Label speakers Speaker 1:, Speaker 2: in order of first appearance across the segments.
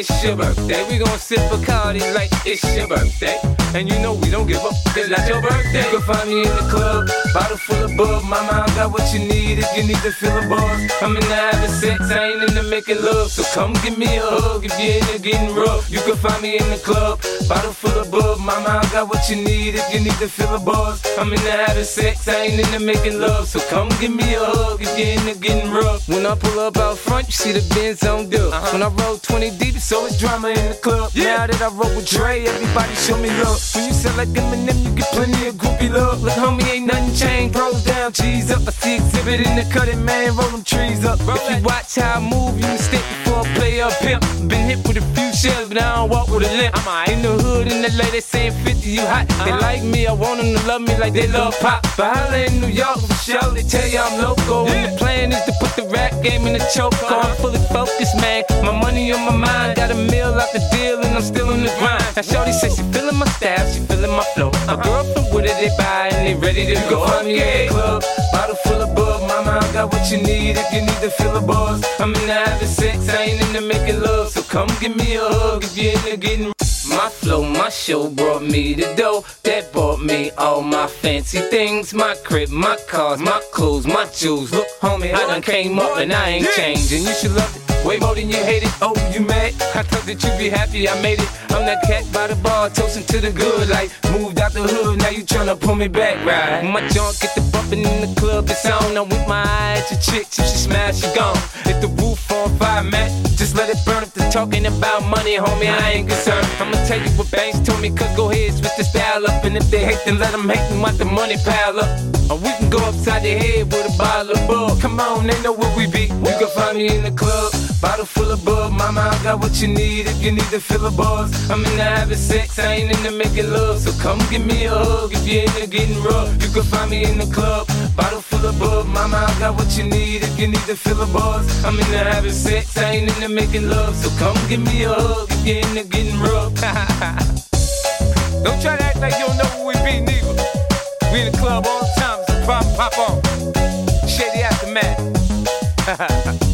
Speaker 1: it's your birthday. We gon' sip a Bacardi like it's your birthday. And you know we don't give up, it's not your birthday. You can find me in the club, bottle full of bub. My I got what you need if you need to feel a buzz. I'm in the having sex, I ain't into making love. So come give me a hug if you're into getting rough. You can find me in the club, bottle full of bub. Mama, I got what you need if you need to feel a buzz. I'm in the having sex, I ain't into making love. So come give me a hug if you're into getting rough. When I pull up out front, you see the Benz on dub. Uh-huh. When I roll 20 deep, so it's drama in the club. Yeah. Now that I roll with Dre, everybody show me love. When you sell like Eminem, you get plenty of groupie love. Look, homie, ain't nothing changed. Rolls down, cheese up. I see exhibit in the cutting, man. Roll them trees up. Roll if you watch how I move, you mistake before I play up pimp. Been hit with a few shells, but I don't walk with a limp. I'm in the hood, in the LA, they saying 50, you hot. Uh-huh. They like me, I want them to love me like they love pop. But holla in New York for sure, they tell you I'm local. Yeah. And the plan is to put the rap game in the choke. Uh-huh. I'm fully focused, man. My money on my mind, got a meal out the deal, and I'm still in the grind. Now, Shorty says she feeling my style, she feeling my flow. My girl from Wooded, they buy, and they ready to go. I'm the club, bottle full of bug. Mama, I got what you need if you need to feel a buzz. I'm in the having sex, I ain't into making love. So come give me a hug if you're into getting. My flow, my show brought me the dough that bought me all my fancy things. My crib, my cars, my clothes, my jewels. Look, homie, I done came up and I ain't changing. You should love it. Way more than you hate it. Oh, you mad? I thought that you'd be happy I made it. I'm that cat by the bar, toasting to the good life. Moved out the hood, now you tryna pull me back, right? My junk get the bumping in the club, it's on. I'm with my eyes, your chick, if she smash, she gone. If the roof on fire, man, just let it burn. If they're talking about money, homie, I ain't concerned. I'ma tell you what banks told me, cause go ahead, switch the style up. And if they hate, then let them hate and let the money pile up. Or we can go upside the head with a bottle of bug. Come on, they know where we be. You can find me in the club. Bottle full of bug, mama, I got what you need if you need to fill a buzz. I'm in the having sex, I ain't into making love. So come give me a hug if you're into getting rough. You can find me in the club, bottle full of bug, mama, I got what you need if you need to fill a buzz. I'm in the having sex, I ain't into making love. So come give me a hug if you're into getting rough. don't try to act like you don't know who we be, neither. We in the club all the time, so pop, pop on. Shady aftermath.
Speaker 2: to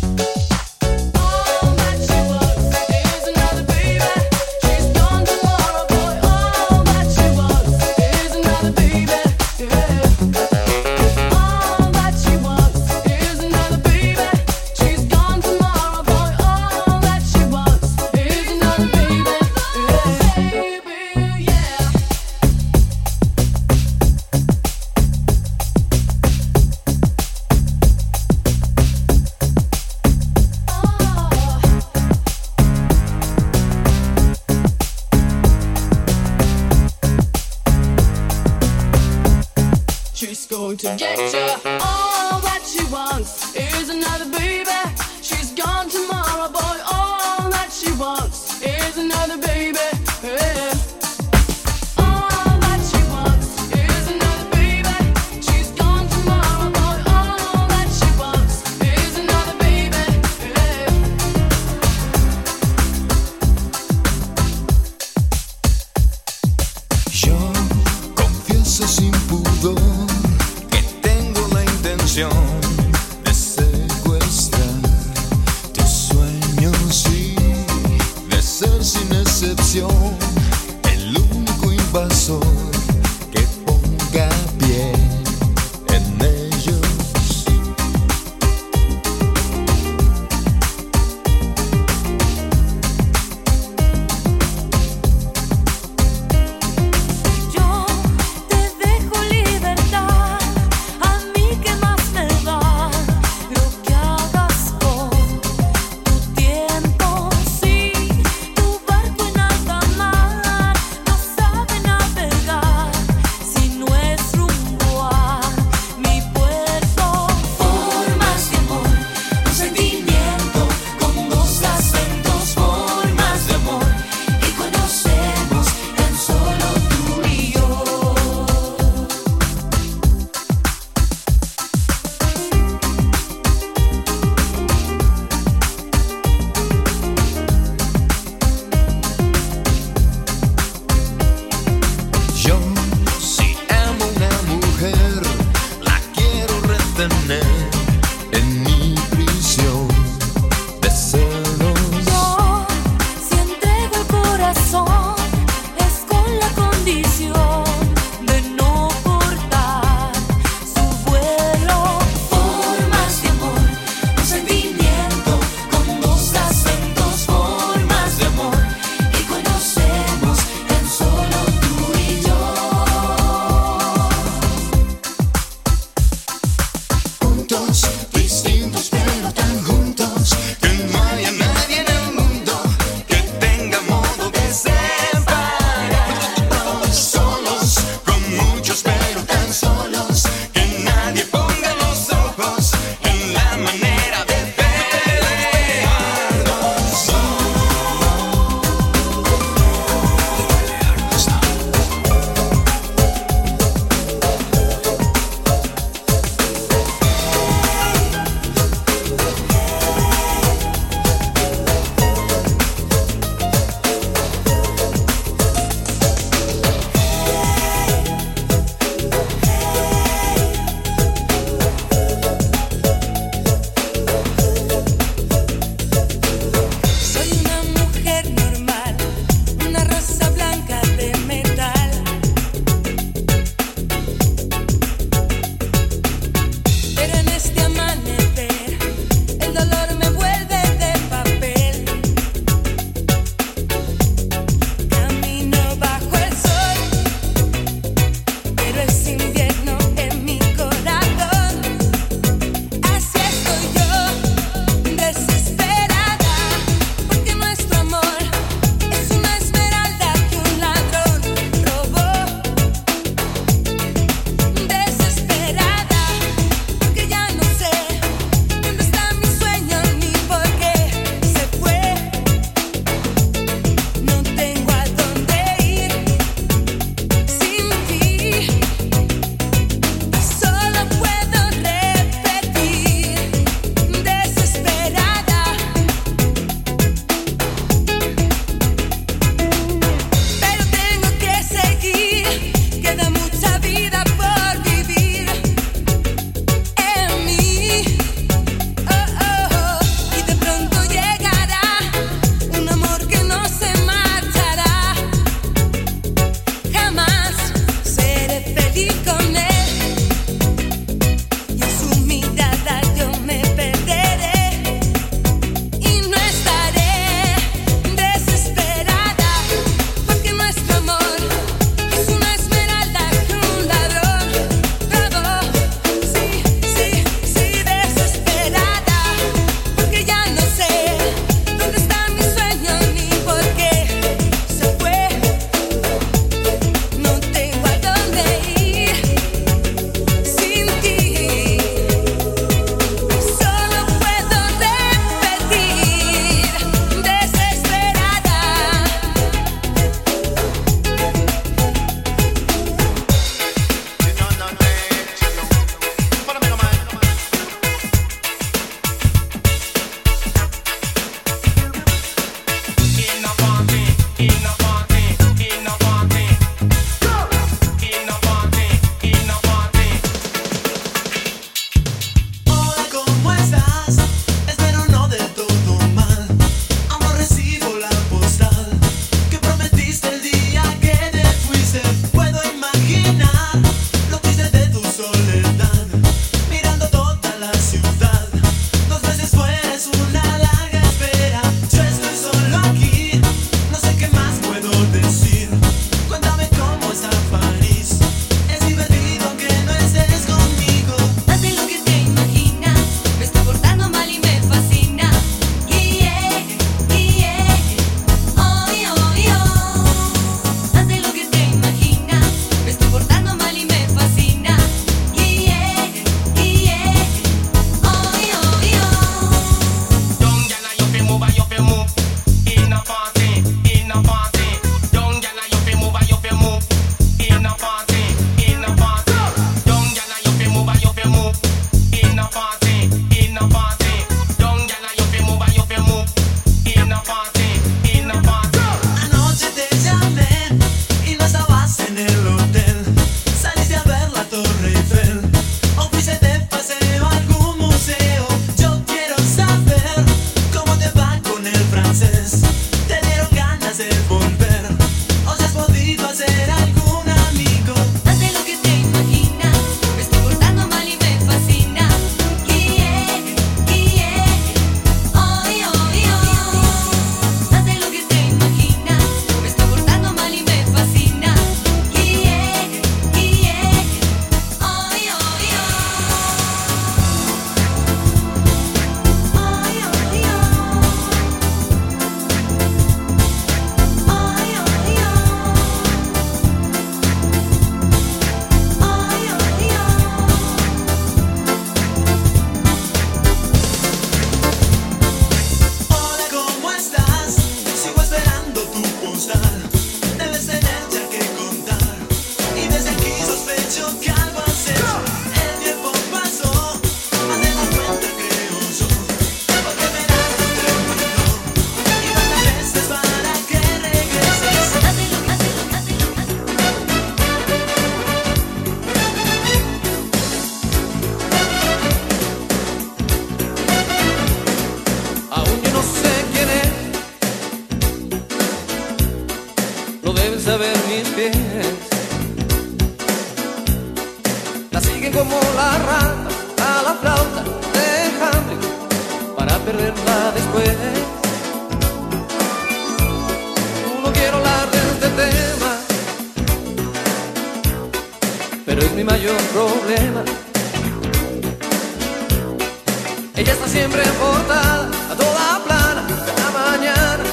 Speaker 3: Ella está siempre en portada, a toda plana, cada mañana,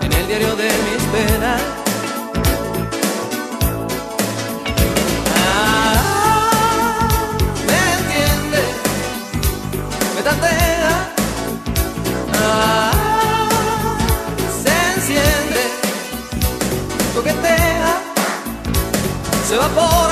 Speaker 3: en el diario de mis penas. Ah, me entiende, me tantea. Ah, se enciende, coquetea, se va por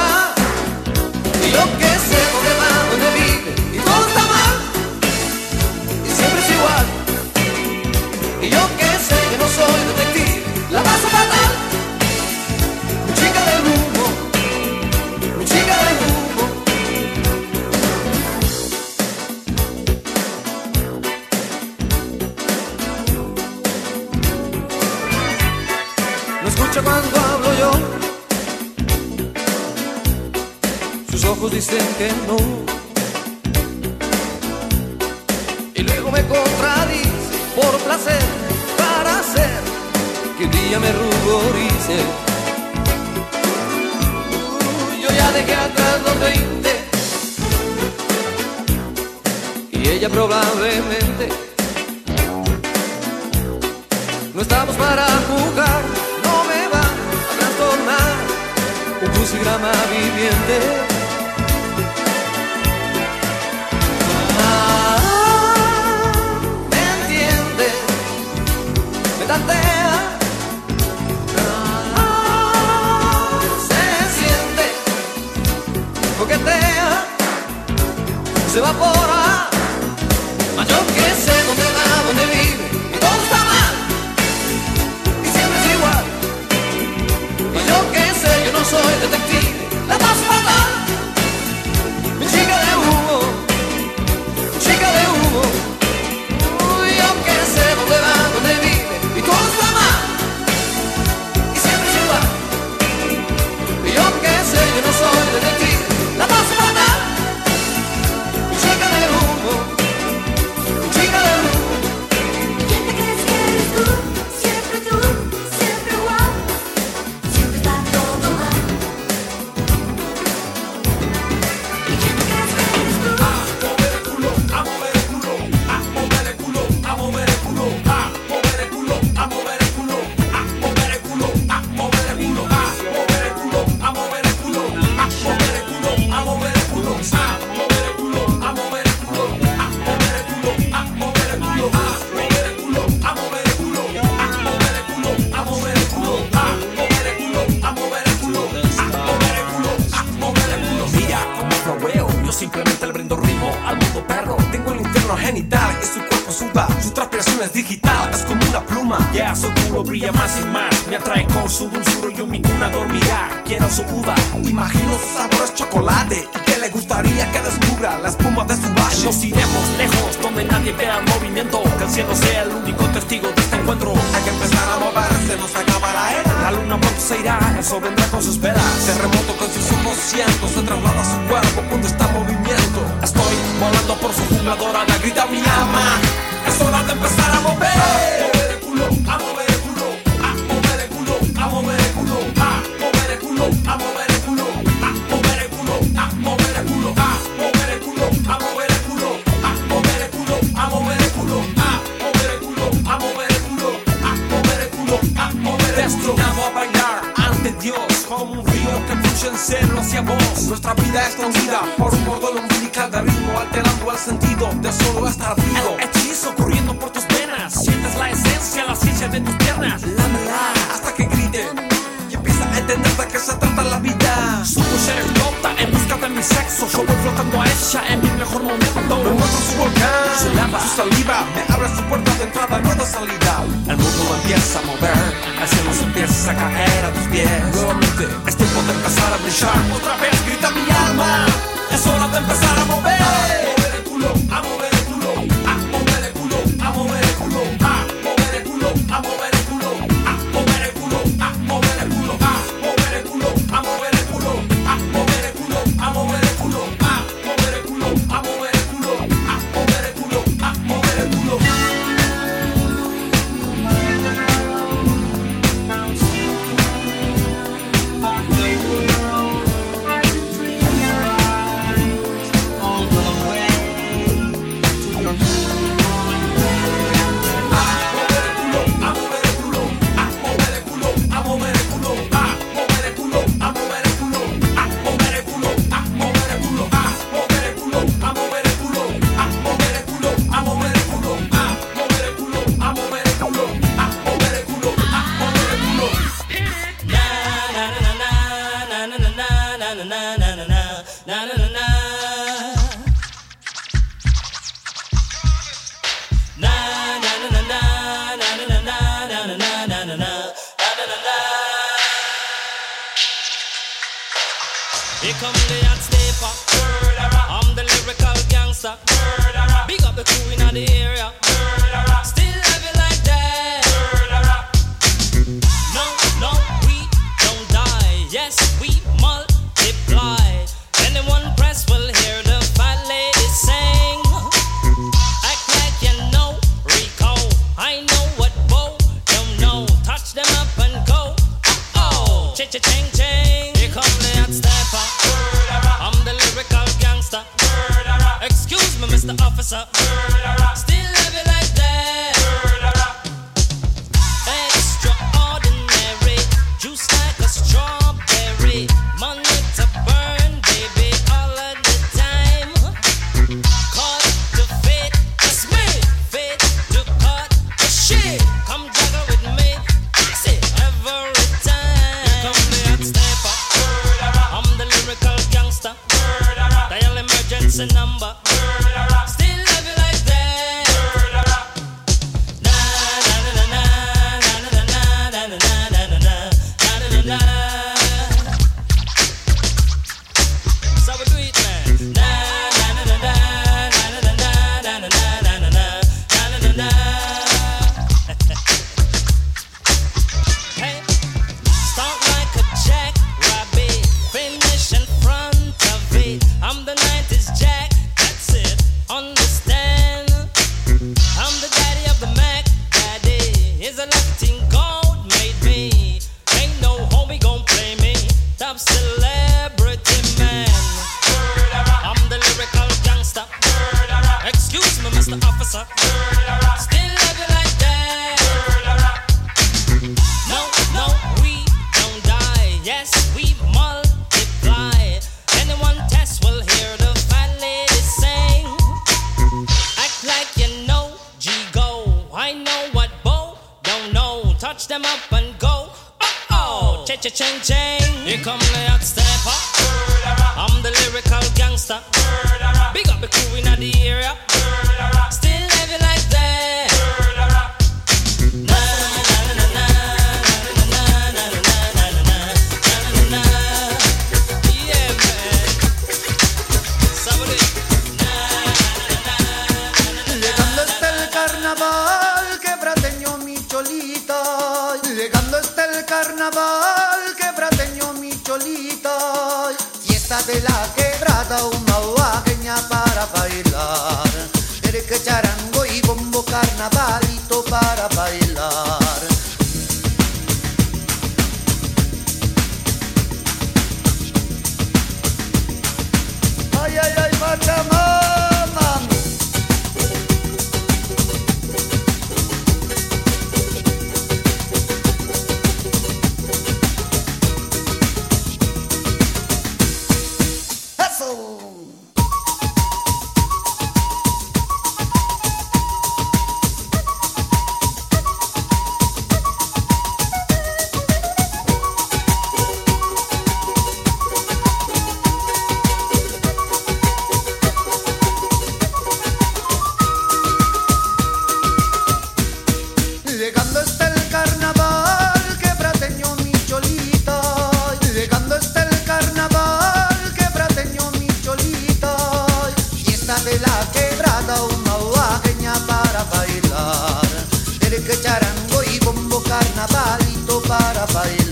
Speaker 3: y
Speaker 4: bombo, carnavalito para bailar.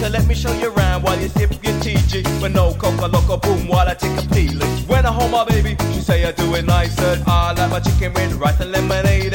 Speaker 5: So let me show you around while you sip your TG. But no coca loco boom while I take a peeling. When I hold my baby, she say I do it nicer. I like my chicken with rice and lemonade.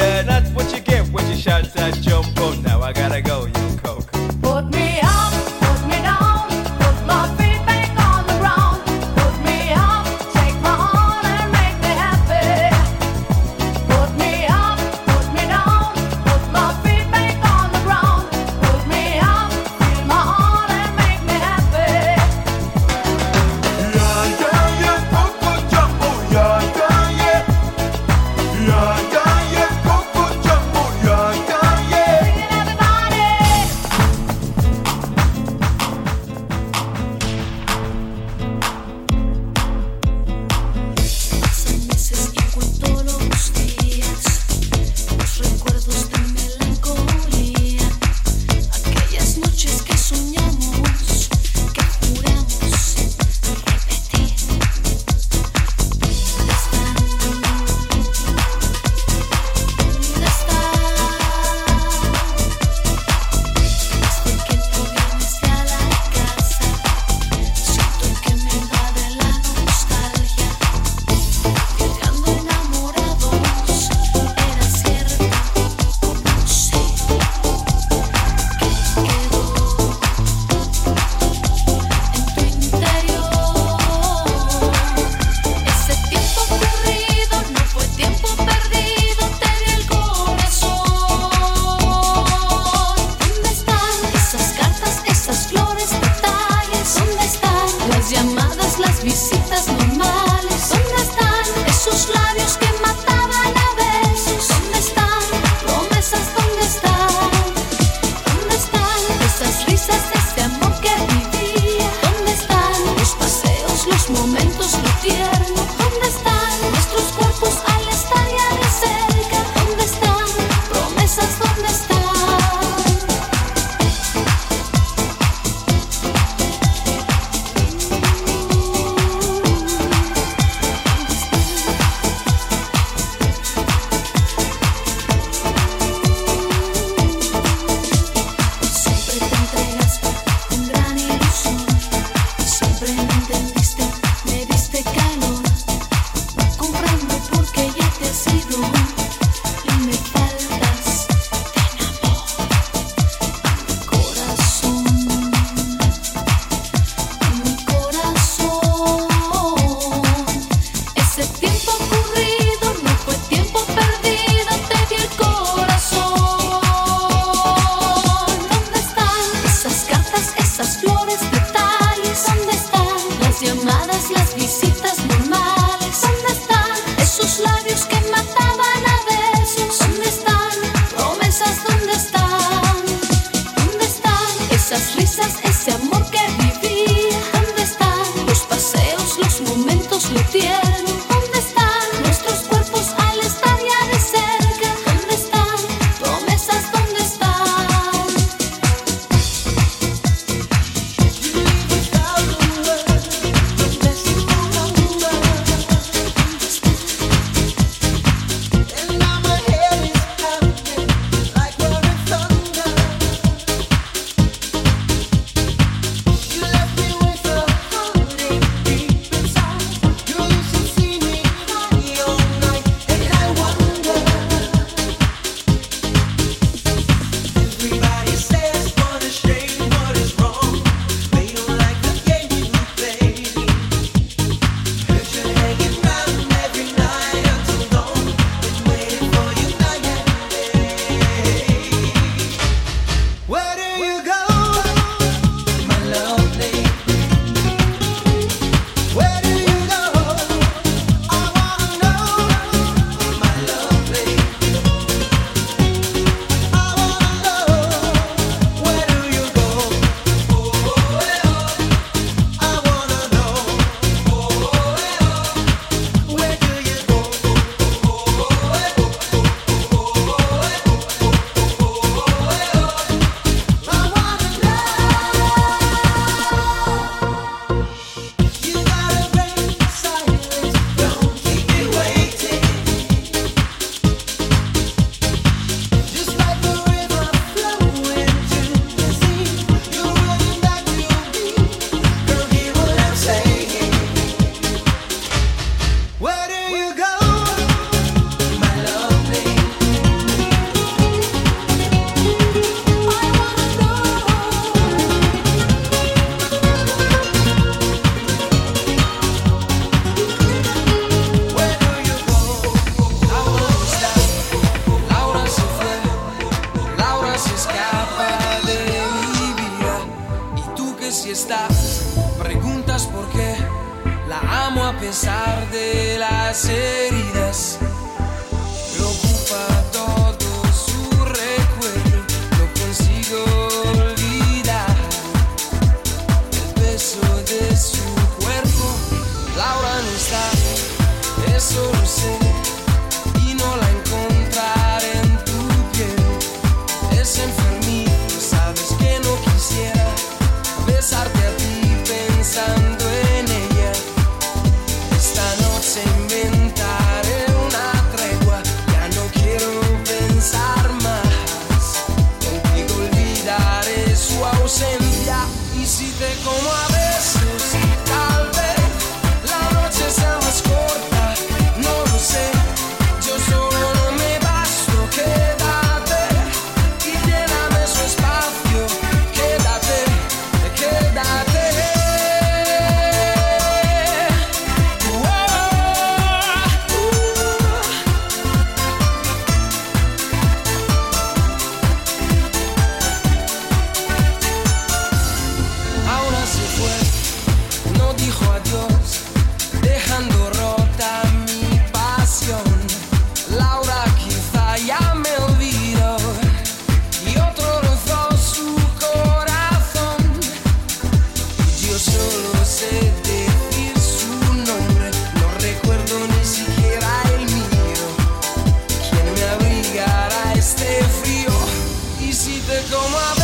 Speaker 5: to go
Speaker 2: my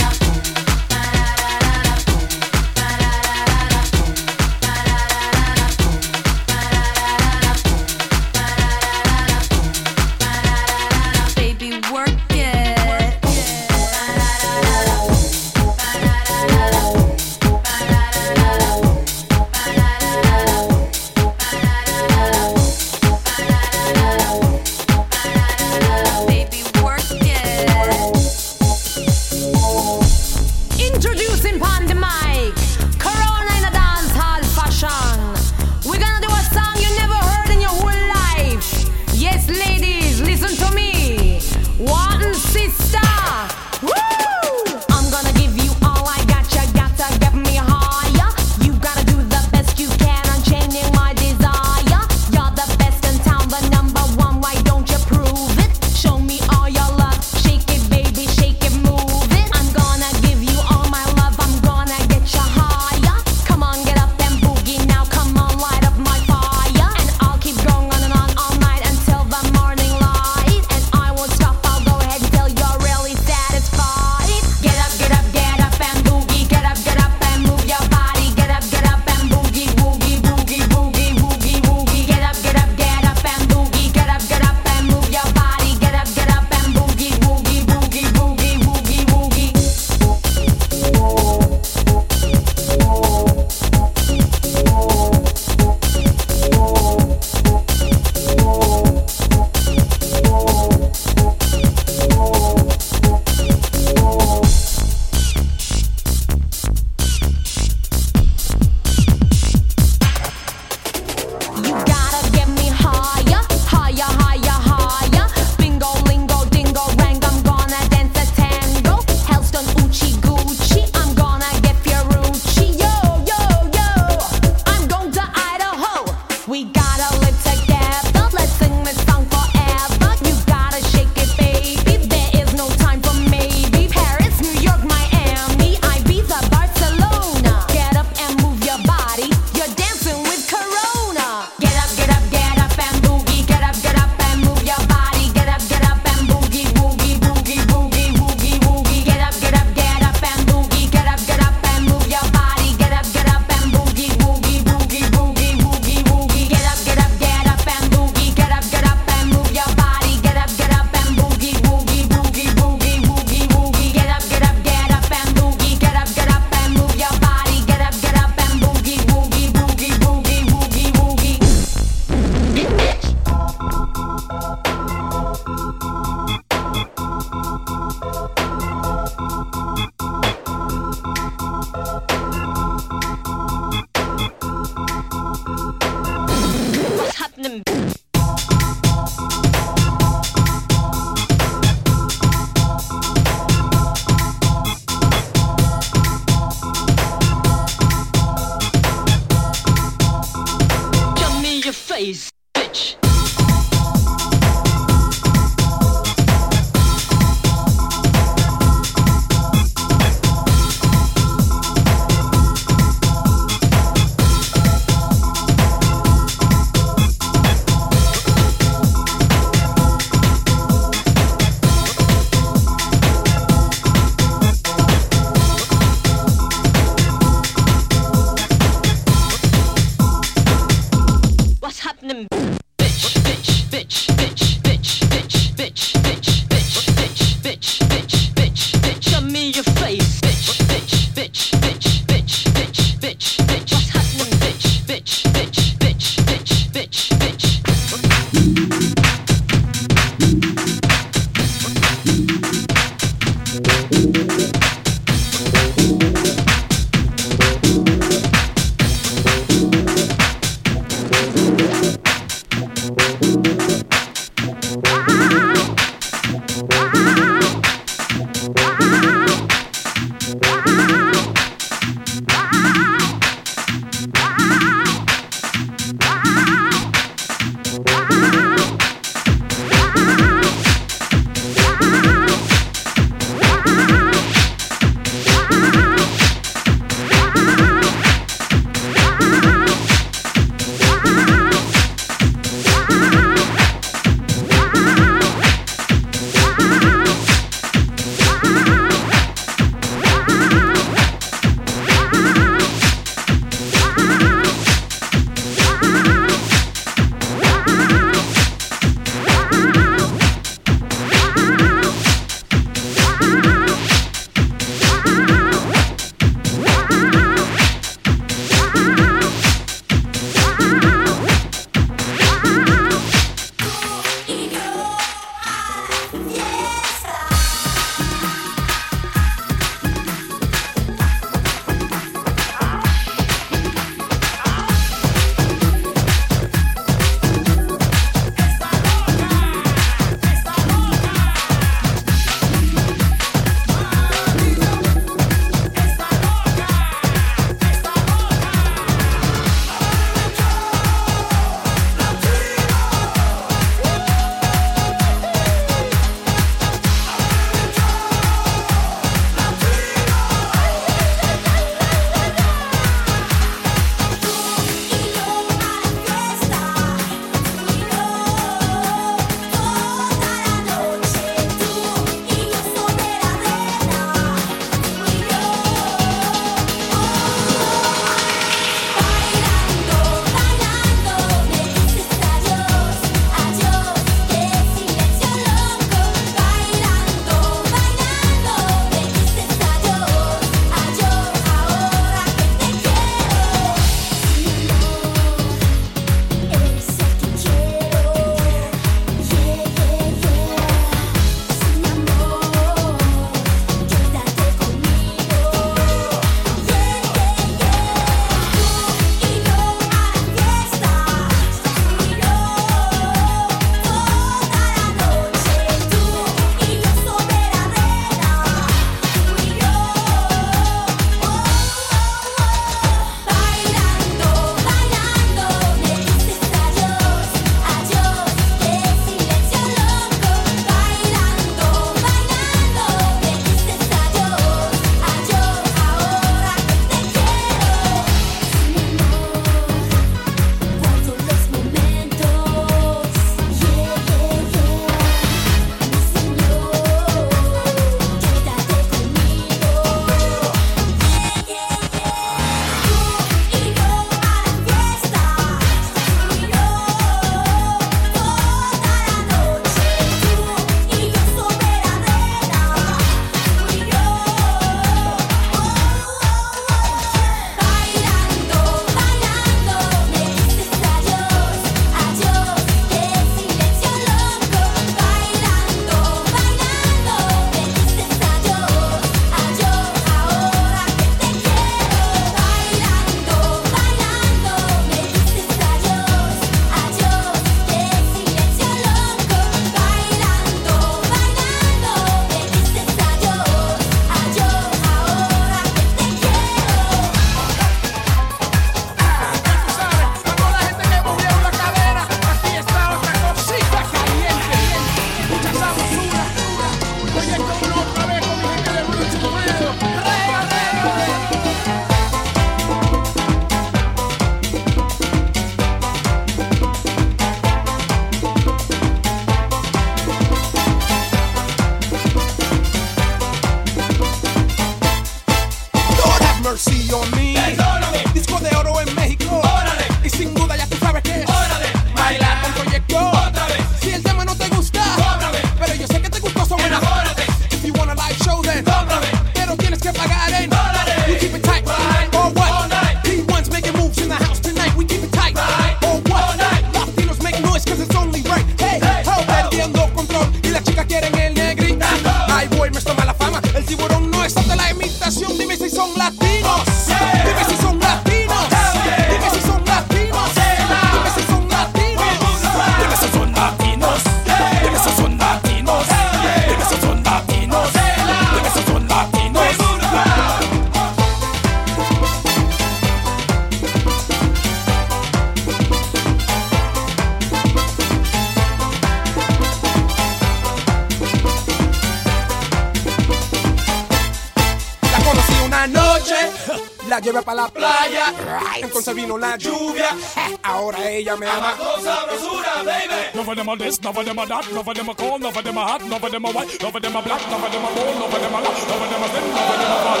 Speaker 6: vino la lluvia. Eh, ahora ella me ama.
Speaker 7: sabrosura, baby. Them a this, love them a that, love them a cold, love them a hot, love them a white, love them a black, love them a gold, love them a lot, love them a thin, love them a fat.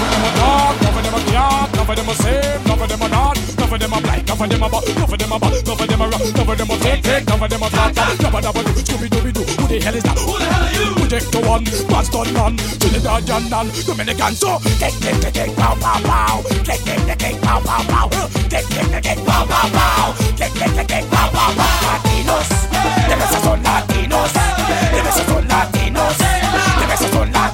Speaker 7: Love them a dark, love them a dark, love them a same, love them a not. Cover them a black, cover them a buck, uh, cover them a buck, uh, cover them a rock, uh, cover them a take, take, cover them a flat, them double double, Scooby Dooby Doo. Who the hell is that? Who the hell are you? Proyecto Uno, Boston none, Trinidad and none, Dominican so. Take, take, take, take, pow, pow, pow. Take, take, take, take, pow, pow, pow. Take, take, take, take, pow, pow, pow. Take, take, take, take, pow, pow, pow. Latinos, the mesas son latinos, the mesas son latinos, the mesas son latinos.